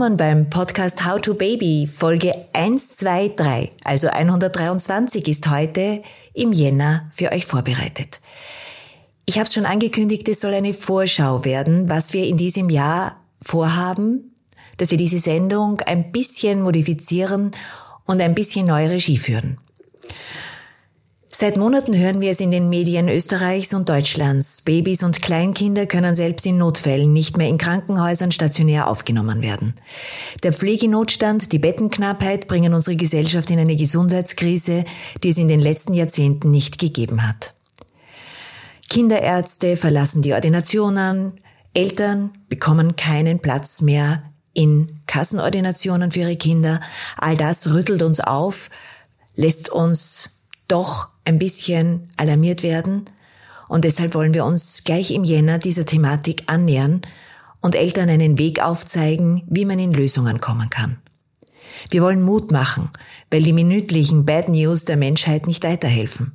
Willkommen beim Podcast How to Baby. Folge 123, also 123 ist heute im Jänner für euch vorbereitet. Ich habe es schon angekündigt, es soll eine Vorschau werden, was wir in diesem Jahr vorhaben, dass wir diese Sendung ein bisschen modifizieren und ein bisschen neue Regie führen. Seit Monaten hören wir es in den Medien Österreichs und Deutschlands. Babys und Kleinkinder können selbst in Notfällen nicht mehr in Krankenhäusern stationär aufgenommen werden. Der Pflegenotstand, die Bettenknappheit bringen unsere Gesellschaft in eine Gesundheitskrise, die es in den letzten Jahrzehnten nicht gegeben hat. Kinderärzte verlassen die Ordinationen, Eltern bekommen keinen Platz mehr in Kassenordinationen für ihre Kinder. All das rüttelt uns auf, lässt uns doch ein bisschen alarmiert werden und deshalb wollen wir uns gleich im Jänner dieser Thematik annähern und Eltern einen Weg aufzeigen, wie man in Lösungen kommen kann. Wir wollen Mut machen, weil die minütlichen Bad News der Menschheit nicht weiterhelfen.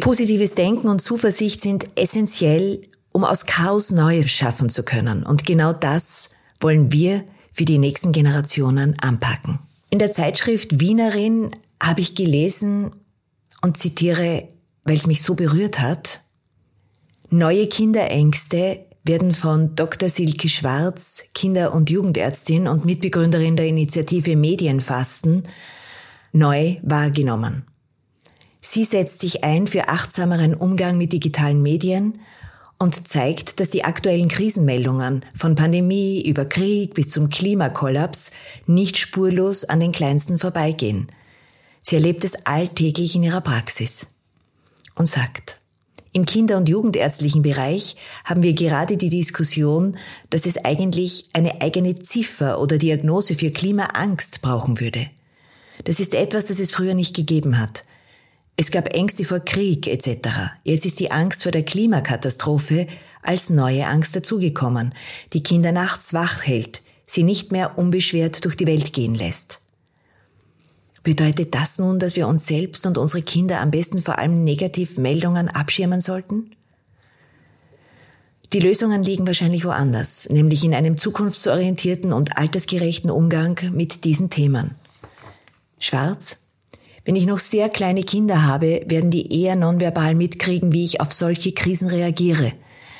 Positives Denken und Zuversicht sind essentiell, um aus Chaos Neues schaffen zu können. Und genau das wollen wir für die nächsten Generationen anpacken. In der Zeitschrift Wienerin habe ich gelesen, und zitiere, weil es mich so berührt hat, Neue Kinderängste werden von Dr. Silke Schwarz, Kinder- und Jugendärztin und Mitbegründerin der Initiative Medienfasten, neu wahrgenommen. Sie setzt sich ein für achtsameren Umgang mit digitalen Medien und zeigt, dass die aktuellen Krisenmeldungen von Pandemie über Krieg bis zum Klimakollaps nicht spurlos an den Kleinsten vorbeigehen – Sie erlebt es alltäglich in ihrer Praxis und sagt, im Kinder- und Jugendärztlichen Bereich haben wir gerade die Diskussion, dass es eigentlich eine eigene Ziffer oder Diagnose für Klimaangst brauchen würde. Das ist etwas, das es früher nicht gegeben hat. Es gab Ängste vor Krieg etc. Jetzt ist die Angst vor der Klimakatastrophe als neue Angst dazugekommen, die Kinder nachts wach hält, sie nicht mehr unbeschwert durch die Welt gehen lässt. Bedeutet das nun, dass wir uns selbst und unsere Kinder am besten vor allem Negativmeldungen abschirmen sollten? Die Lösungen liegen wahrscheinlich woanders, nämlich in einem zukunftsorientierten und altersgerechten Umgang mit diesen Themen. Schwarz? Wenn ich noch sehr kleine Kinder habe, werden die eher nonverbal mitkriegen, wie ich auf solche Krisen reagiere.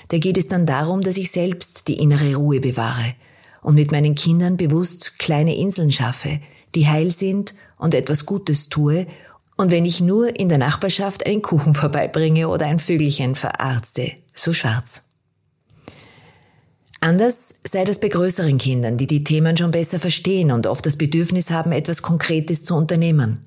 Da geht es dann darum, dass ich selbst die innere Ruhe bewahre und mit meinen Kindern bewusst kleine Inseln schaffe, die heil sind und etwas Gutes tue und wenn ich nur in der Nachbarschaft einen Kuchen vorbeibringe oder ein Vögelchen verarzte, so schwarz. Anders sei das bei größeren Kindern, die die Themen schon besser verstehen und oft das Bedürfnis haben, etwas Konkretes zu unternehmen.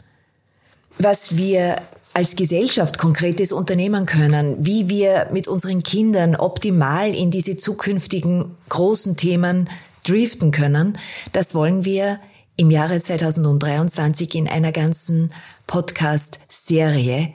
Was wir als Gesellschaft Konkretes unternehmen können, wie wir mit unseren Kindern optimal in diese zukünftigen großen Themen driften können, das wollen wir im Jahre 2023 in einer ganzen Podcast-Serie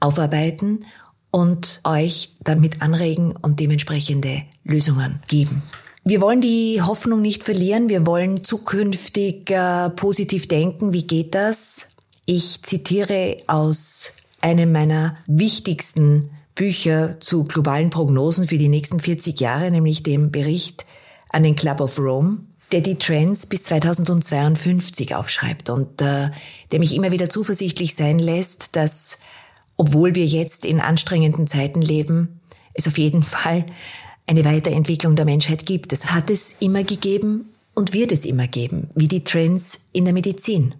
aufarbeiten und euch damit anregen und dementsprechende Lösungen geben. Wir wollen die Hoffnung nicht verlieren. Wir wollen zukünftig äh, positiv denken. Wie geht das? Ich zitiere aus einem meiner wichtigsten Bücher zu globalen Prognosen für die nächsten 40 Jahre, nämlich dem Bericht an den Club of Rome der die Trends bis 2052 aufschreibt und äh, der mich immer wieder zuversichtlich sein lässt, dass, obwohl wir jetzt in anstrengenden Zeiten leben, es auf jeden Fall eine Weiterentwicklung der Menschheit gibt. Es hat es immer gegeben und wird es immer geben, wie die Trends in der Medizin.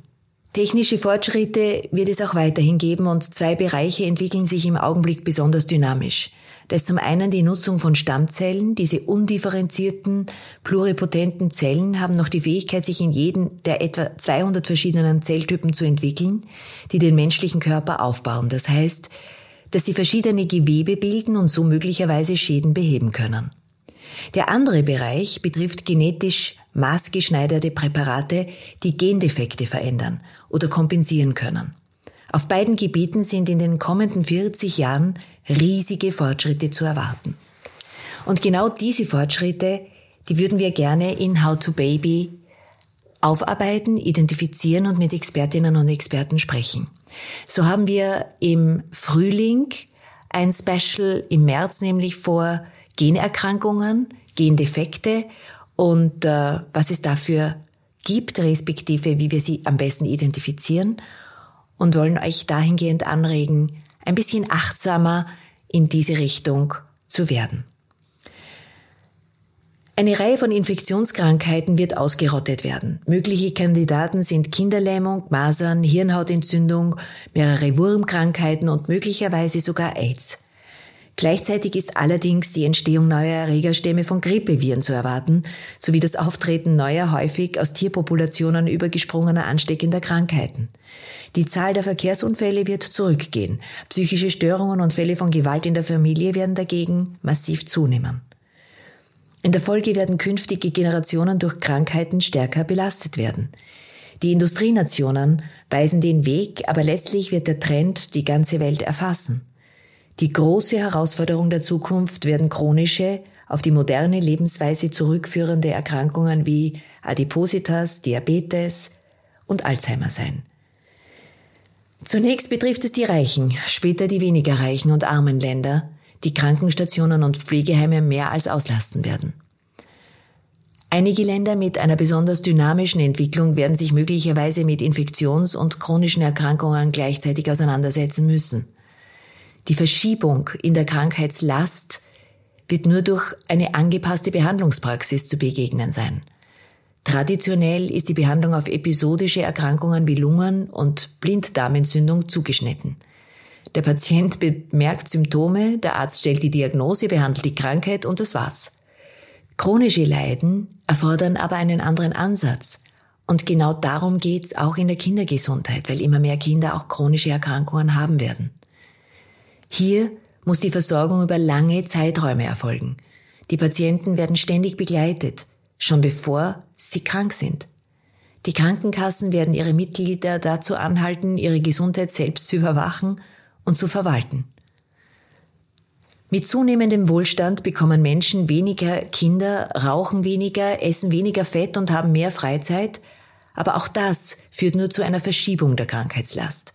Technische Fortschritte wird es auch weiterhin geben und zwei Bereiche entwickeln sich im Augenblick besonders dynamisch. Da ist zum einen die Nutzung von Stammzellen. Diese undifferenzierten, pluripotenten Zellen haben noch die Fähigkeit, sich in jeden der etwa 200 verschiedenen Zelltypen zu entwickeln, die den menschlichen Körper aufbauen. Das heißt, dass sie verschiedene Gewebe bilden und so möglicherweise Schäden beheben können. Der andere Bereich betrifft genetisch maßgeschneiderte Präparate, die Gendefekte verändern oder kompensieren können. Auf beiden Gebieten sind in den kommenden 40 Jahren riesige Fortschritte zu erwarten. Und genau diese Fortschritte, die würden wir gerne in How to Baby aufarbeiten, identifizieren und mit Expertinnen und Experten sprechen. So haben wir im Frühling ein Special im März nämlich vor Generkrankungen, Gendefekte und äh, was es dafür gibt, respektive wie wir sie am besten identifizieren und wollen euch dahingehend anregen, ein bisschen achtsamer in diese Richtung zu werden. Eine Reihe von Infektionskrankheiten wird ausgerottet werden. Mögliche Kandidaten sind Kinderlähmung, Masern, Hirnhautentzündung, mehrere Wurmkrankheiten und möglicherweise sogar AIDS. Gleichzeitig ist allerdings die Entstehung neuer Erregerstämme von Grippeviren zu erwarten, sowie das Auftreten neuer, häufig aus Tierpopulationen übergesprungener ansteckender Krankheiten. Die Zahl der Verkehrsunfälle wird zurückgehen. Psychische Störungen und Fälle von Gewalt in der Familie werden dagegen massiv zunehmen. In der Folge werden künftige Generationen durch Krankheiten stärker belastet werden. Die Industrienationen weisen den Weg, aber letztlich wird der Trend die ganze Welt erfassen. Die große Herausforderung der Zukunft werden chronische, auf die moderne Lebensweise zurückführende Erkrankungen wie Adipositas, Diabetes und Alzheimer sein. Zunächst betrifft es die Reichen, später die weniger reichen und armen Länder, die Krankenstationen und Pflegeheime mehr als auslasten werden. Einige Länder mit einer besonders dynamischen Entwicklung werden sich möglicherweise mit Infektions- und chronischen Erkrankungen gleichzeitig auseinandersetzen müssen. Die Verschiebung in der Krankheitslast wird nur durch eine angepasste Behandlungspraxis zu begegnen sein. Traditionell ist die Behandlung auf episodische Erkrankungen wie Lungen- und Blinddarmentzündung zugeschnitten. Der Patient bemerkt Symptome, der Arzt stellt die Diagnose, behandelt die Krankheit und das war's. Chronische Leiden erfordern aber einen anderen Ansatz. Und genau darum geht's auch in der Kindergesundheit, weil immer mehr Kinder auch chronische Erkrankungen haben werden. Hier muss die Versorgung über lange Zeiträume erfolgen. Die Patienten werden ständig begleitet, schon bevor sie krank sind. Die Krankenkassen werden ihre Mitglieder dazu anhalten, ihre Gesundheit selbst zu überwachen und zu verwalten. Mit zunehmendem Wohlstand bekommen Menschen weniger Kinder, rauchen weniger, essen weniger Fett und haben mehr Freizeit, aber auch das führt nur zu einer Verschiebung der Krankheitslast.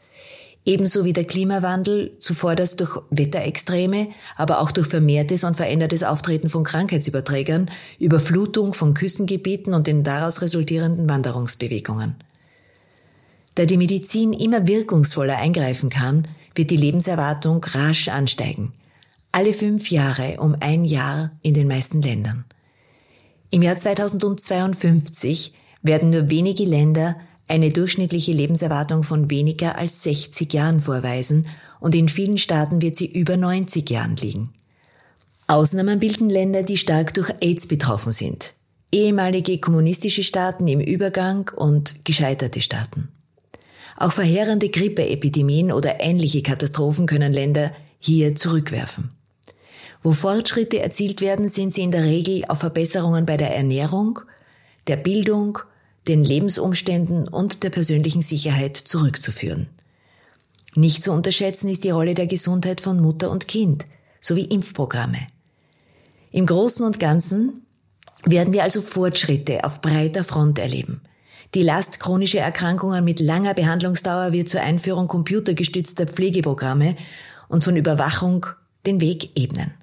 Ebenso wie der Klimawandel, zuvorderst durch Wetterextreme, aber auch durch vermehrtes und verändertes Auftreten von Krankheitsüberträgern, Überflutung von Küstengebieten und den daraus resultierenden Wanderungsbewegungen. Da die Medizin immer wirkungsvoller eingreifen kann, wird die Lebenserwartung rasch ansteigen. Alle fünf Jahre um ein Jahr in den meisten Ländern. Im Jahr 2052 werden nur wenige Länder eine durchschnittliche Lebenserwartung von weniger als 60 Jahren vorweisen und in vielen Staaten wird sie über 90 Jahren liegen. Ausnahmen bilden Länder, die stark durch AIDS betroffen sind, ehemalige kommunistische Staaten im Übergang und gescheiterte Staaten. Auch verheerende Grippeepidemien oder ähnliche Katastrophen können Länder hier zurückwerfen. Wo Fortschritte erzielt werden, sind sie in der Regel auf Verbesserungen bei der Ernährung, der Bildung den Lebensumständen und der persönlichen Sicherheit zurückzuführen. Nicht zu unterschätzen ist die Rolle der Gesundheit von Mutter und Kind sowie Impfprogramme. Im Großen und Ganzen werden wir also Fortschritte auf breiter Front erleben. Die Last chronischer Erkrankungen mit langer Behandlungsdauer wird zur Einführung computergestützter Pflegeprogramme und von Überwachung den Weg ebnen.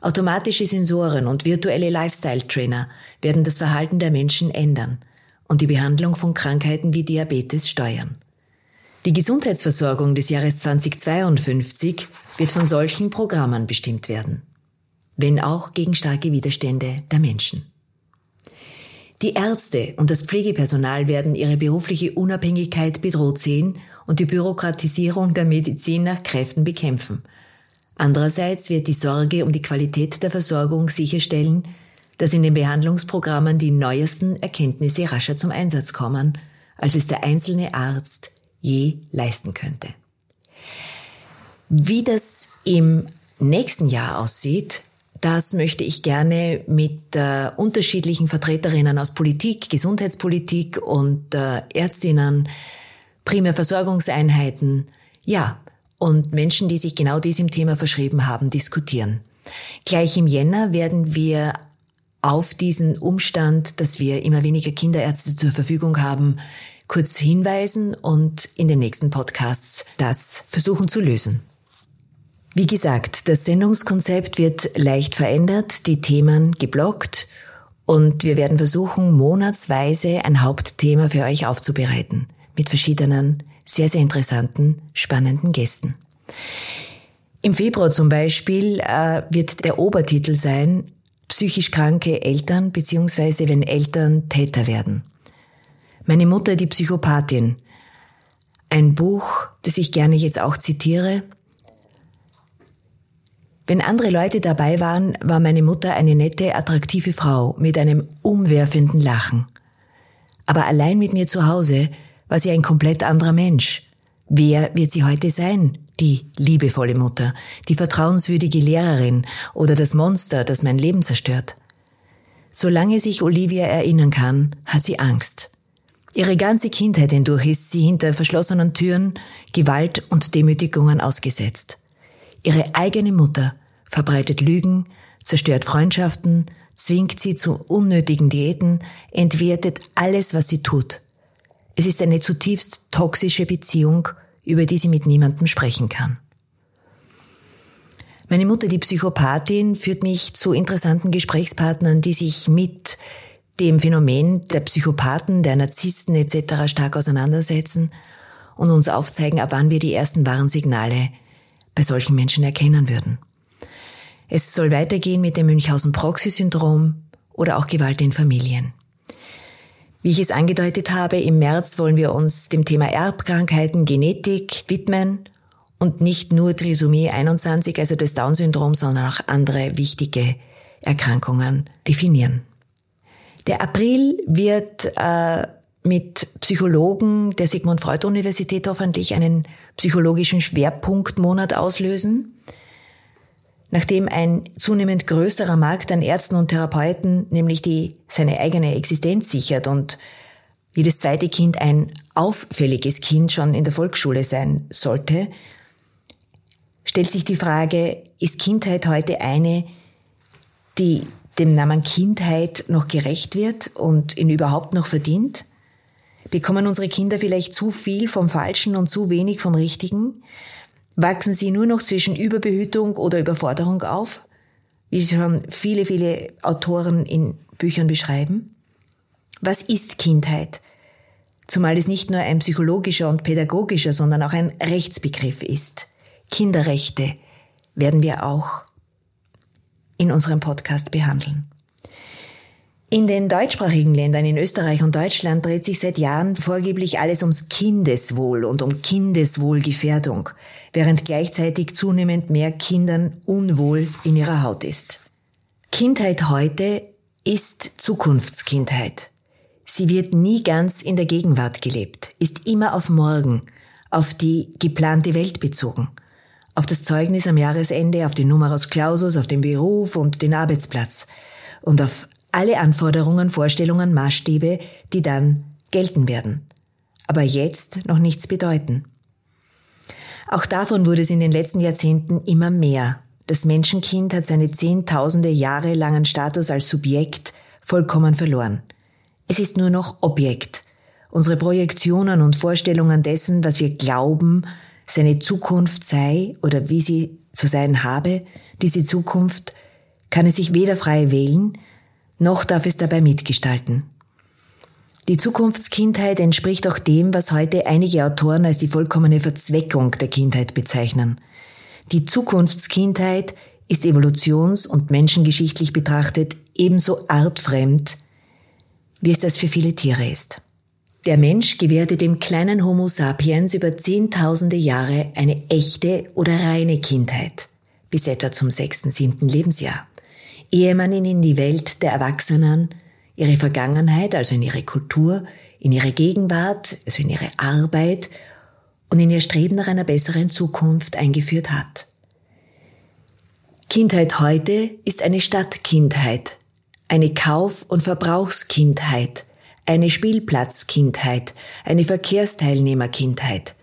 Automatische Sensoren und virtuelle Lifestyle-Trainer werden das Verhalten der Menschen ändern – und die Behandlung von Krankheiten wie Diabetes steuern. Die Gesundheitsversorgung des Jahres 2052 wird von solchen Programmen bestimmt werden, wenn auch gegen starke Widerstände der Menschen. Die Ärzte und das Pflegepersonal werden ihre berufliche Unabhängigkeit bedroht sehen und die Bürokratisierung der Medizin nach Kräften bekämpfen. Andererseits wird die Sorge um die Qualität der Versorgung sicherstellen, dass in den Behandlungsprogrammen die neuesten Erkenntnisse rascher zum Einsatz kommen, als es der einzelne Arzt je leisten könnte. Wie das im nächsten Jahr aussieht, das möchte ich gerne mit äh, unterschiedlichen Vertreterinnen aus Politik, Gesundheitspolitik und äh, Ärztinnen, Primärversorgungseinheiten, ja, und Menschen, die sich genau diesem Thema verschrieben haben, diskutieren. Gleich im Jänner werden wir auf diesen Umstand, dass wir immer weniger Kinderärzte zur Verfügung haben, kurz hinweisen und in den nächsten Podcasts das versuchen zu lösen. Wie gesagt, das Sendungskonzept wird leicht verändert, die Themen geblockt Und wir werden versuchen, monatsweise ein Hauptthema für euch aufzubereiten. Mit verschiedenen, sehr, sehr interessanten, spannenden Gästen. Im Februar zum Beispiel äh, wird der Obertitel sein, psychisch kranke Eltern beziehungsweise wenn Eltern Täter werden. Meine Mutter, die Psychopathin. Ein Buch, das ich gerne jetzt auch zitiere. Wenn andere Leute dabei waren, war meine Mutter eine nette, attraktive Frau mit einem umwerfenden Lachen. Aber allein mit mir zu Hause war sie ein komplett anderer Mensch. Wer wird sie heute sein? Die liebevolle Mutter, die vertrauenswürdige Lehrerin oder das Monster, das mein Leben zerstört. Solange sich Olivia erinnern kann, hat sie Angst. Ihre ganze Kindheit hindurch ist sie hinter verschlossenen Türen Gewalt und Demütigungen ausgesetzt. Ihre eigene Mutter verbreitet Lügen, zerstört Freundschaften, zwingt sie zu unnötigen Diäten, entwertet alles, was sie tut. Es ist eine zutiefst toxische Beziehung, über die sie mit niemandem sprechen kann. Meine Mutter, die Psychopathin, führt mich zu interessanten Gesprächspartnern, die sich mit dem Phänomen der Psychopathen, der Narzissten etc. stark auseinandersetzen und uns aufzeigen, ab wann wir die ersten Warnsignale bei solchen Menschen erkennen würden. Es soll weitergehen mit dem Münchhausen-Proxy-Syndrom oder auch Gewalt in Familien. Wie ich es angedeutet habe, im März wollen wir uns dem Thema Erbkrankheiten, Genetik widmen und nicht nur Trisomie 21, also das Down-Syndrom, sondern auch andere wichtige Erkrankungen definieren. Der April wird äh, mit Psychologen der Sigmund Freud Universität hoffentlich einen psychologischen Schwerpunktmonat auslösen. Nachdem ein zunehmend größerer Markt an Ärzten und Therapeuten nämlich die seine eigene Existenz sichert und jedes zweite Kind ein auffälliges Kind schon in der Volksschule sein sollte, stellt sich die Frage, ist Kindheit heute eine, die dem Namen Kindheit noch gerecht wird und ihn überhaupt noch verdient? Bekommen unsere Kinder vielleicht zu viel vom Falschen und zu wenig vom Richtigen? Wachsen sie nur noch zwischen Überbehütung oder Überforderung auf, wie schon viele, viele Autoren in Büchern beschreiben? Was ist Kindheit? Zumal es nicht nur ein psychologischer und pädagogischer, sondern auch ein Rechtsbegriff ist. Kinderrechte werden wir auch in unserem Podcast behandeln. In den deutschsprachigen Ländern, in Österreich und Deutschland, dreht sich seit Jahren vorgeblich alles ums Kindeswohl und um Kindeswohlgefährdung, während gleichzeitig zunehmend mehr Kindern unwohl in ihrer Haut ist. Kindheit heute ist Zukunftskindheit. Sie wird nie ganz in der Gegenwart gelebt, ist immer auf morgen, auf die geplante Welt bezogen – auf das Zeugnis am Jahresende, auf den Numerus Clausus, auf den Beruf und den Arbeitsplatz und auf alle Anforderungen, Vorstellungen, Maßstäbe, die dann gelten werden. Aber jetzt noch nichts bedeuten. Auch davon wurde es in den letzten Jahrzehnten immer mehr. Das Menschenkind hat seine zehntausende Jahre langen Status als Subjekt vollkommen verloren. Es ist nur noch Objekt. Unsere Projektionen und Vorstellungen dessen, was wir glauben, seine Zukunft sei oder wie sie zu sein habe, diese Zukunft kann es sich weder frei wählen, noch darf es dabei mitgestalten. Die Zukunftskindheit entspricht auch dem, was heute einige Autoren als die vollkommene Verzweckung der Kindheit bezeichnen. Die Zukunftskindheit ist evolutions- und menschengeschichtlich betrachtet ebenso artfremd, wie es das für viele Tiere ist. Der Mensch gewährte dem kleinen Homo sapiens über zehntausende Jahre eine echte oder reine Kindheit, bis etwa zum sechsten, siebten Lebensjahr, ehe man ihn in die Welt der Erwachsenen, ihre Vergangenheit, also in ihre Kultur, in ihre Gegenwart, also in ihre Arbeit und in ihr Streben nach einer besseren Zukunft eingeführt hat. Kindheit heute ist eine Stadtkindheit, eine Kauf- und Verbrauchskindheit, eine Spielplatzkindheit, eine Verkehrsteilnehmerkindheit.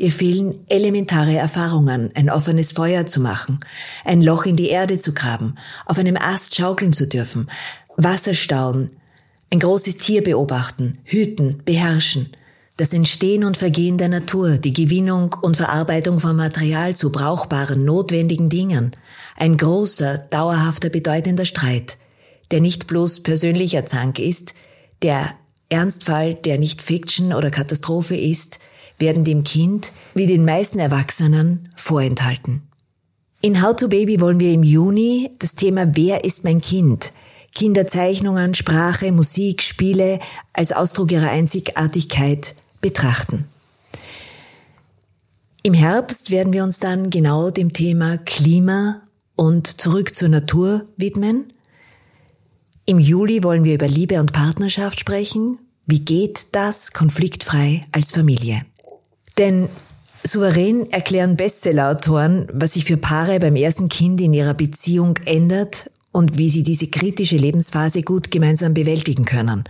Ihr fehlen elementare Erfahrungen, ein offenes Feuer zu machen, ein Loch in die Erde zu graben, auf einem Ast schaukeln zu dürfen, Wasser stauen, ein großes Tier beobachten, hüten, beherrschen, das Entstehen und Vergehen der Natur, die Gewinnung und Verarbeitung von Material zu brauchbaren, notwendigen Dingen, ein großer, dauerhafter, bedeutender Streit, der nicht bloß persönlicher Zank ist, der Ernstfall, der nicht Fiction oder Katastrophe ist, werden dem Kind, wie den meisten Erwachsenen, vorenthalten. In How to Baby wollen wir im Juni das Thema Wer ist mein Kind? Kinderzeichnungen, Sprache, Musik, Spiele als Ausdruck ihrer Einzigartigkeit betrachten. Im Herbst werden wir uns dann genau dem Thema Klima und zurück zur Natur widmen. Im Juli wollen wir über Liebe und Partnerschaft sprechen. Wie geht das konfliktfrei als Familie? Denn souverän erklären Bestsellerautoren, was sich für Paare beim ersten Kind in ihrer Beziehung ändert und wie sie diese kritische Lebensphase gut gemeinsam bewältigen können.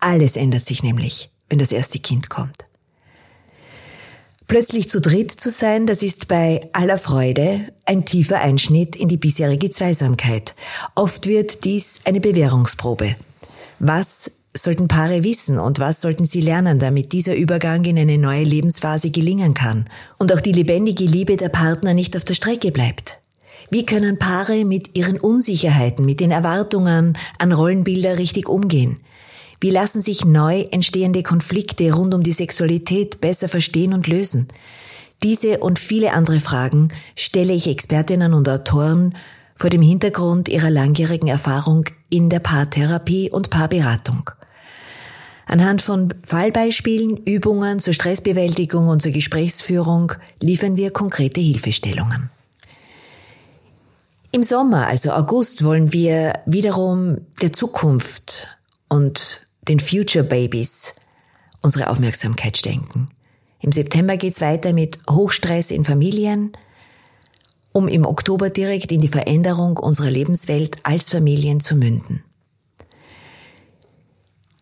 Alles ändert sich nämlich, wenn das erste Kind kommt. Plötzlich zu dritt zu sein, das ist bei aller Freude ein tiefer Einschnitt in die bisherige Zweisamkeit. Oft wird dies eine Bewährungsprobe. Was sollten Paare wissen und was sollten sie lernen, damit dieser Übergang in eine neue Lebensphase gelingen kann und auch die lebendige Liebe der Partner nicht auf der Strecke bleibt? Wie können Paare mit ihren Unsicherheiten, mit den Erwartungen an Rollenbilder richtig umgehen? Wie lassen sich neu entstehende Konflikte rund um die Sexualität besser verstehen und lösen? Diese und viele andere Fragen stelle ich Expertinnen und Autoren vor dem Hintergrund ihrer langjährigen Erfahrung in der Paartherapie und Paarberatung. Anhand von Fallbeispielen, Übungen zur Stressbewältigung und zur Gesprächsführung liefern wir konkrete Hilfestellungen. Im Sommer, also August, wollen wir wiederum der Zukunft und den Future Babies unsere Aufmerksamkeit schenken. Im September geht's weiter mit Hochstress in Familien, um im Oktober direkt in die Veränderung unserer Lebenswelt als Familien zu münden.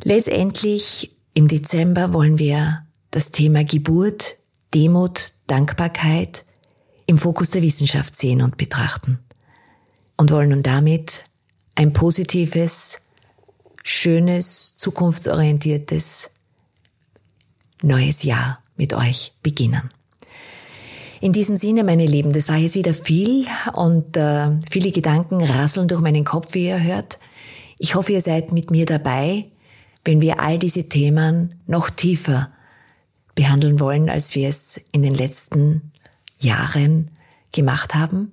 Letztendlich im Dezember wollen wir das Thema Geburt, Demut, Dankbarkeit im Fokus der Wissenschaft sehen und betrachten und wollen nun damit ein positives, schönes, zukunftsorientiertes neues Jahr mit euch beginnen. In diesem Sinne, meine Lieben, das war jetzt wieder viel und äh, viele Gedanken rasseln durch meinen Kopf, wie ihr hört. Ich hoffe, ihr seid mit mir dabei, wenn wir all diese Themen noch tiefer behandeln wollen, als wir es in den letzten Jahren gemacht haben.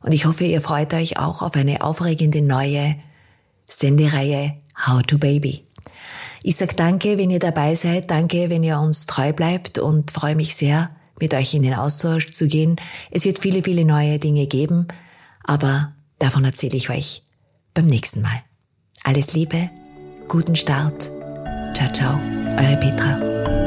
Und ich hoffe, ihr freut euch auch auf eine aufregende neue Sendereihe How to Baby. Ich sag danke, wenn ihr dabei seid, danke, wenn ihr uns treu bleibt und freue mich sehr, mit euch in den Austausch zu gehen. Es wird viele, viele neue Dinge geben, aber davon erzähle ich euch beim nächsten Mal. Alles Liebe, guten Start. Ciao, ciao, eure Petra.